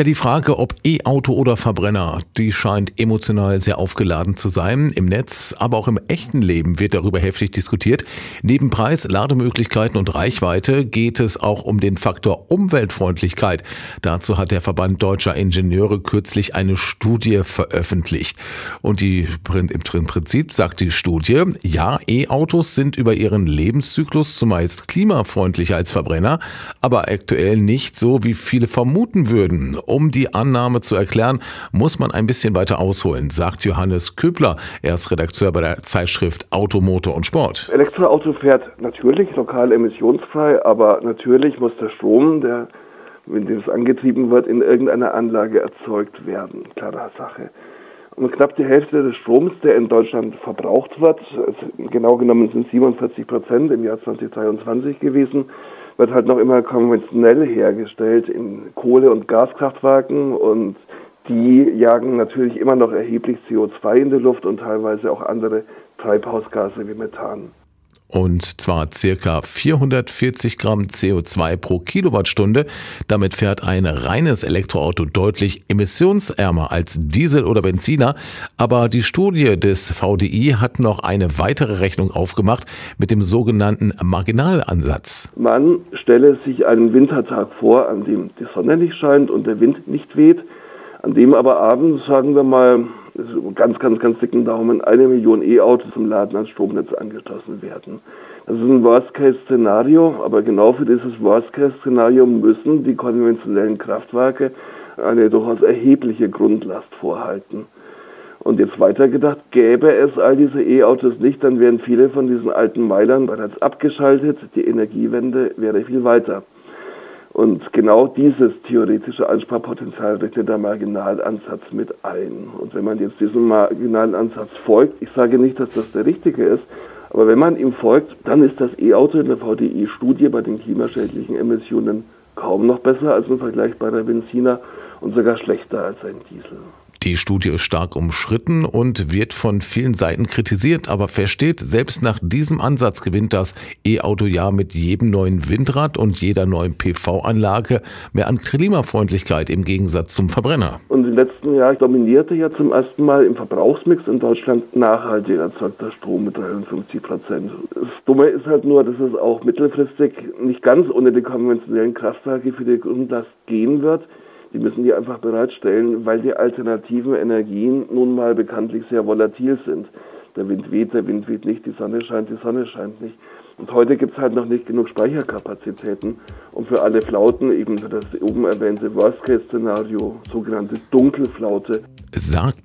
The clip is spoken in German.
Ja, die Frage, ob E-Auto oder Verbrenner, die scheint emotional sehr aufgeladen zu sein. Im Netz, aber auch im echten Leben wird darüber heftig diskutiert. Neben Preis, Lademöglichkeiten und Reichweite geht es auch um den Faktor Umweltfreundlichkeit. Dazu hat der Verband Deutscher Ingenieure kürzlich eine Studie veröffentlicht. Und die, im Prinzip sagt die Studie, ja, E-Autos sind über ihren Lebenszyklus zumeist klimafreundlicher als Verbrenner, aber aktuell nicht so, wie viele vermuten würden. Um die Annahme zu erklären, muss man ein bisschen weiter ausholen, sagt Johannes Köbler. Er ist Redakteur bei der Zeitschrift Automotor und Sport. Elektroauto fährt natürlich lokal emissionsfrei, aber natürlich muss der Strom, der wenn das angetrieben wird, in irgendeiner Anlage erzeugt werden. Klare Sache. Und knapp die Hälfte des Stroms, der in Deutschland verbraucht wird, also genau genommen sind 47 Prozent im Jahr 2022 gewesen, wird halt noch immer konventionell hergestellt in Kohle- und Gaskraftwerken und die jagen natürlich immer noch erheblich CO2 in die Luft und teilweise auch andere Treibhausgase wie Methan und zwar circa 440 Gramm CO2 pro Kilowattstunde. Damit fährt ein reines Elektroauto deutlich emissionsärmer als Diesel oder Benziner. Aber die Studie des VDI hat noch eine weitere Rechnung aufgemacht mit dem sogenannten Marginalansatz. Man stelle sich einen Wintertag vor, an dem die Sonne nicht scheint und der Wind nicht weht, an dem aber abends, sagen wir mal, ganz, ganz, ganz dicken Daumen, eine Million E-Autos im Laden ans Stromnetz angeschlossen werden. Das ist ein Worst-Case-Szenario, aber genau für dieses Worst-Case-Szenario müssen die konventionellen Kraftwerke eine durchaus erhebliche Grundlast vorhalten. Und jetzt weitergedacht, gäbe es all diese E-Autos nicht, dann wären viele von diesen alten Meilern bereits abgeschaltet, die Energiewende wäre viel weiter. Und genau dieses theoretische Ansparpotenzial rechnet der Marginalansatz mit ein. Und wenn man jetzt diesem Marginalansatz folgt, ich sage nicht, dass das der richtige ist, aber wenn man ihm folgt, dann ist das E-Auto in der VDI-Studie bei den klimaschädlichen Emissionen kaum noch besser als ein vergleichbarer Benziner und sogar schlechter als ein Diesel. Die Studie ist stark umschritten und wird von vielen Seiten kritisiert, aber versteht, selbst nach diesem Ansatz gewinnt das E-Auto ja mit jedem neuen Windrad und jeder neuen PV-Anlage mehr an Klimafreundlichkeit im Gegensatz zum Verbrenner. Und im letzten Jahr dominierte ja zum ersten Mal im Verbrauchsmix in Deutschland nachhaltig erzeugter Strom mit 53 Prozent. Das Dumme ist halt nur, dass es auch mittelfristig nicht ganz ohne die konventionellen Kraftwerke für die Grundlast gehen wird. Die müssen die einfach bereitstellen, weil die alternativen Energien nun mal bekanntlich sehr volatil sind. Der Wind weht, der Wind weht nicht, die Sonne scheint, die Sonne scheint nicht. Und heute gibt es halt noch nicht genug Speicherkapazitäten, um für alle Flauten, eben für das oben erwähnte Worst-Case-Szenario, sogenannte Dunkelflaute, sagt